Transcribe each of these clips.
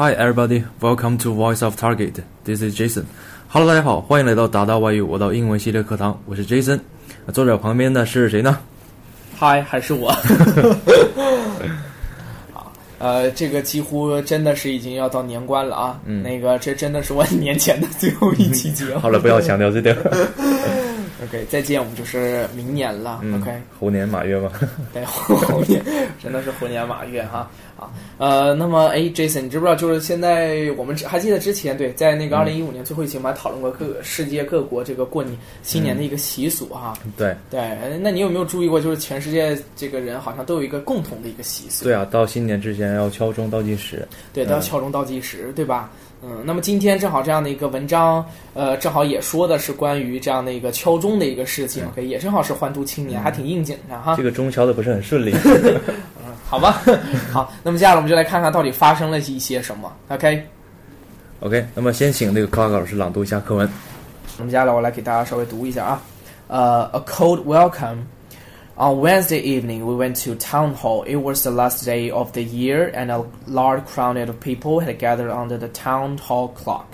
Hi everybody, welcome to Voice of Target. This is Jason. Hello，大家好，欢迎来到达达外语我到英文系列课堂，我是 Jason。坐在我旁边的是谁呢？？Hi，，还是我。好，呃，这个几乎真的是已经要到年关了啊。嗯那个，这真的是我年前的最后一期节目。好了，不要强调这点。OK，再见，我们就是明年了。嗯 OK，猴年马月吧。对，猴年真的是猴年马月哈啊。呃，那么哎，Jason，你知不知道？就是现在我们还记得之前对，在那个二零一五年最后一期，我们还讨论过各个世界各国这个过年新年的一个习俗哈。对对，那你有没有注意过？就是全世界这个人好像都有一个共同的一个习俗。对啊，到新年之前要敲钟倒计时。对，都要敲钟倒计时，对吧？嗯，那么今天正好这样的一个文章，呃，正好也说的是关于这样的一个敲钟的一个事情，OK，也正好是欢度青年，还挺应景的哈这。个钟敲的不是很顺利。好吧，好，那么接下来我们就来看看到底发生了一些什么，OK。 OK，那么先请那个 Clark 老师朗读一下课文。那么接下来我来给大家稍微读一下啊。呃、a cold welcome. On Wednesday evening, we went to town hall. It was the last day of the year, and a large crowd of people had gathered under the town hall clock.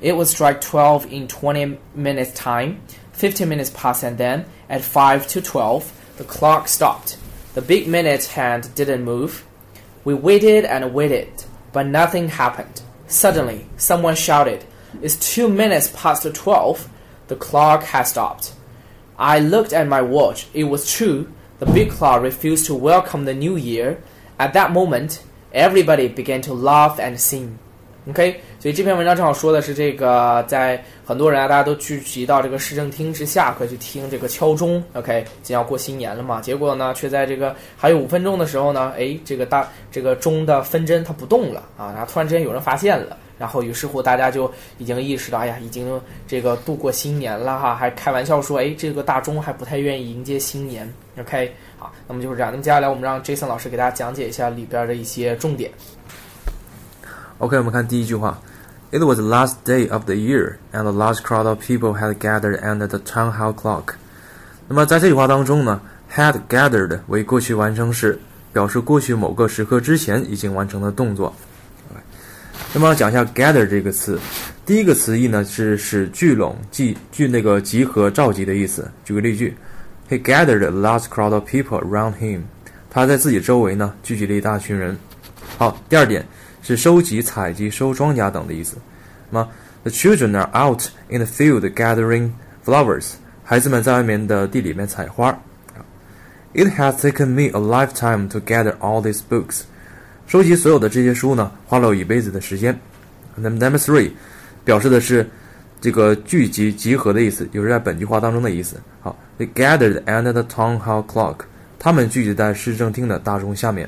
It would strike twelve in twenty minutes' time. Fifteen minutes passed, and then, at five to twelve, the clock stopped. The big minute hand didn't move. We waited and waited, but nothing happened. Suddenly, someone shouted, It's two minutes past twelve. The clock had stopped. I looked at my watch. It was true. The big clock refused to welcome the new year. At that moment, everybody began to laugh and sing. OK，所以这篇文章正好说的是这个，在很多人啊，大家都聚集到这个市政厅之下，可以去听这个敲钟。OK，即将要过新年了嘛，结果呢，却在这个还有五分钟的时候呢，哎，这个大这个钟的分针它不动了啊，然后突然之间有人发现了。然后，于是乎，大家就已经意识到，哎呀，已经这个度过新年了哈，还开玩笑说，哎，这个大钟还不太愿意迎接新年。OK，好，那么就是这样。那么接下来我们让 Jason 老师给大家讲解一下里边的一些重点。OK，我们看第一句话。It was the last day of the year, and a large crowd of people had gathered under the town hall clock. 那么在这句话当中呢，had gathered 为过去完成时，表示过去某个时刻之前已经完成的动作。那么讲一下 gather 这个词，第一个词义呢是使聚拢、集聚那个集合、召集的意思。举个例句，He gathered a large crowd of people around him. 他在自己周围呢聚集了一大群人。好，第二点是收集、采集、收庄稼等的意思。那么，The children are out in the field gathering flowers. 孩子们在外面的地里面采花。It has taken me a lifetime to gather all these books. 收集所有的这些书呢，花了我一辈子的时间。那么 number three 表示的是这个聚集、集合的意思，就是在本句话当中的意思。好，They gathered under the town hall clock. 他们聚集在市政厅的大钟下面。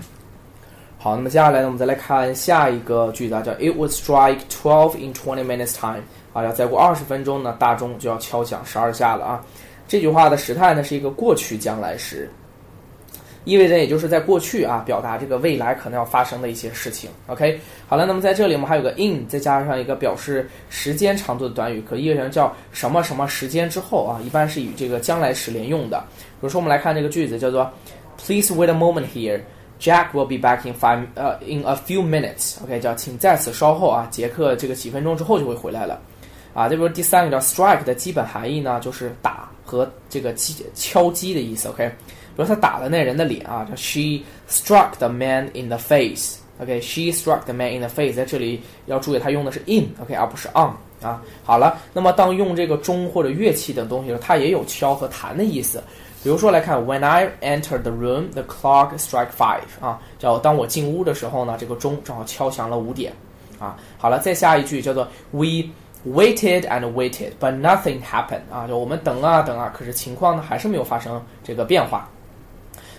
好，那么接下来呢，我们再来看下一个句子啊，叫 It would strike twelve in twenty minutes time。啊，要再过二十分钟呢，大钟就要敲响十二下了啊。这句话的时态呢是一个过去将来时，意味着也就是在过去啊，表达这个未来可能要发生的一些事情。OK，好了，那么在这里我们还有个 in，再加上一个表示时间长度的短语，可意味着叫什么什么时间之后啊，一般是与这个将来时连用的。比如说，我们来看这个句子，叫做 Please wait a moment here. Jack will be back in five 呃、in a few minutes. OK，叫请在此稍后啊，杰克这个几分钟之后就会回来了。啊，这不是第三个叫 strike 的基本含义呢，就是打和这个击敲击的意思。OK，比如他打了那人的脸啊，叫 She struck the man in the face。OK，she、struck the man in the face，在这里要注意，它用的是 in，OK，、而不是 on 啊。好了，那么当用这个钟或者乐器等东西的时候，它也有敲和弹的意思。比如说来看，When I enter the room, the clock struck five 啊，叫当我进屋的时候呢，这个钟正好敲响了五点啊。好了，再下一句叫做 We waited and waited, but nothing happened 啊，就我们等啊等啊，可是情况呢还是没有发生这个变化。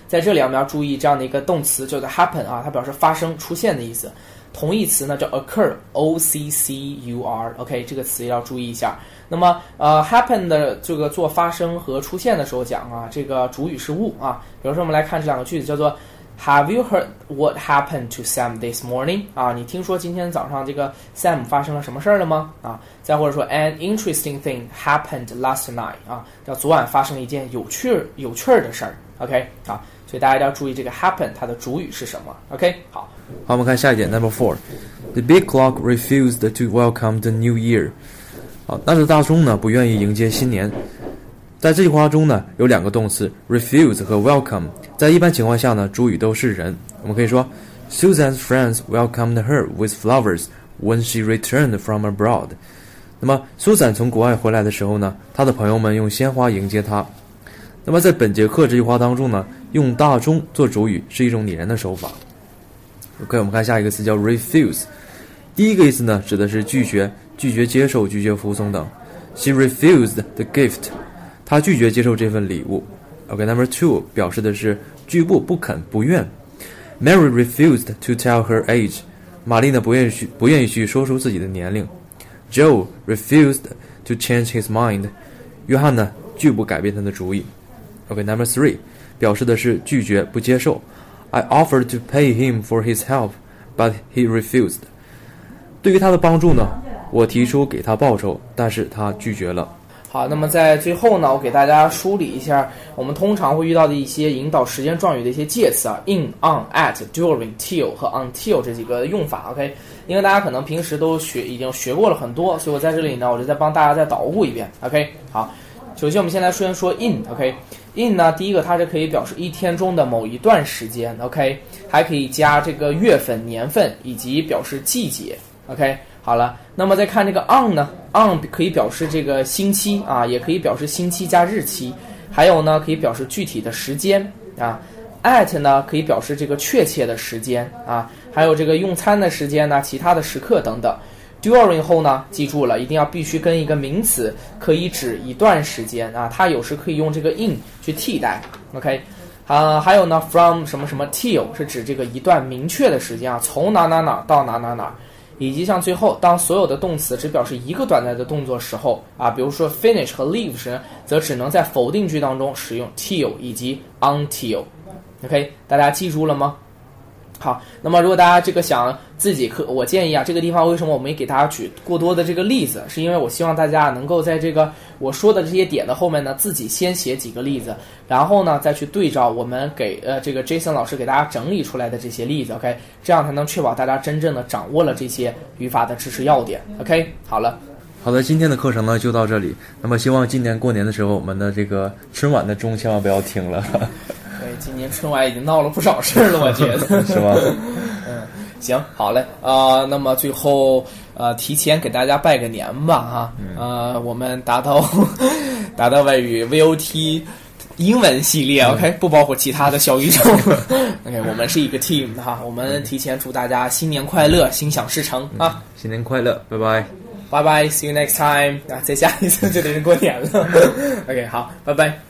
在这里我们要注意这样的一个动词叫做 happen 啊，它表示发生、出现的意思。同义词呢叫 occur，o c c u r，OK，、这个词要注意一下。那么呃，happen 的这个做发生和出现的时候讲啊，这个主语是 would 啊。比如说我们来看这两个句子，叫做 Have you heard what happened to Sam this morning？啊，你听说今天早上这个 Sam 发生了什么事儿了吗？啊，再或者说 An interesting thing happened last night。啊，叫昨晚发生了一件有趣有趣儿的事儿。OK，啊，所以大家一定要注意这个 happen 它的主语是什么。OK，好。好，我们看下一点，Number four。The big clock refused to welcome the new year。好，那是大钟呢不愿意迎接新年。在这句话中呢，有两个动词 refuse 和 welcome。在一般情况下呢，主语都是人。我们可以说，Susan's friends welcomed her with flowers when she returned from abroad。那么，Susan 从国外回来的时候呢，她的朋友们用鲜花迎接她。那么，在本节课这句话当中呢，用大钟做主语是一种拟人的手法。OK，我们看下一个词叫 refuse。第一个意思呢，指的是拒绝、拒绝接受、拒绝服从等。She refused the gift。她拒绝接受这份礼物。OK，Number two 表示的是拒不、不肯、不愿。Mary refused to tell her age。玛丽呢不愿意去不愿意去说出自己的年龄。Joe refused to change his mind。约翰呢拒不改变他的主意。OK，Number three 表示的是拒绝、不接受。I offered to pay him for his help, but he refused。对于他的帮助呢，我提出给他报酬，但是他拒绝了。好，那么在最后呢，我给大家梳理一下我们通常会遇到的一些引导时间状语的一些介词啊，in、on、at、during、till 和 until 这几个用法。OK，因为大家可能平时都学已经学过了很多，所以我在这里呢，我就再帮大家再捣鼓一遍。OK，好，首先我们先来先说 in。OK，in 呢，第一个它是可以表示一天中的某一段时间。OK，还可以加这个月份、年份以及表示季节。OK。好了，那么再看这个 on 呢？on 可以表示这个星期啊，也可以表示星期加日期，还有呢可以表示具体的时间啊。at 呢可以表示这个确切的时间啊，还有这个用餐的时间呢，其他的时刻等等。During 后呢，记住了，一定要必须跟一个名词，可以指一段时间啊，它有时可以用这个 in 去替代。OK，啊，还有呢，from 什么什么 till 是指这个一段明确的时间啊，从哪哪哪到哪哪哪。以及像最后，当所有的动词只表示一个短暂的动作时候啊，比如说 finish 和 leave 时，则只能在否定句当中使用 till 以及 until。OK，大家记住了吗？好，那么如果大家这个想自己可，我建议啊，这个地方为什么我没给大家举过多的这个例子？是因为我希望大家能够在这个我说的这些点的后面呢，自己先写几个例子，然后呢再去对照我们给呃这个 Jason 老师给大家整理出来的这些例子，OK，这样才能确保大家真正的掌握了这些语法的知识要点，OK，好了，好的，今天的课程呢就到这里。那么希望今年过年的时候，我们的这个春晚的钟千万不要停了。对，今年春晚已经闹了不少事儿了，我觉得 是吧？嗯，行，好嘞，啊，那么最后呃，提前给大家拜个年吧，哈，呃，我们达到 达到外语 VOT 英文系列，OK，不包括其他的小语种，OK，我们是一个 team 哈，我们提前祝大家新年快乐，心想事成啊！新年快乐，拜拜，拜拜，See you next time 啊，再下一次就得是过年了，OK，好，拜拜。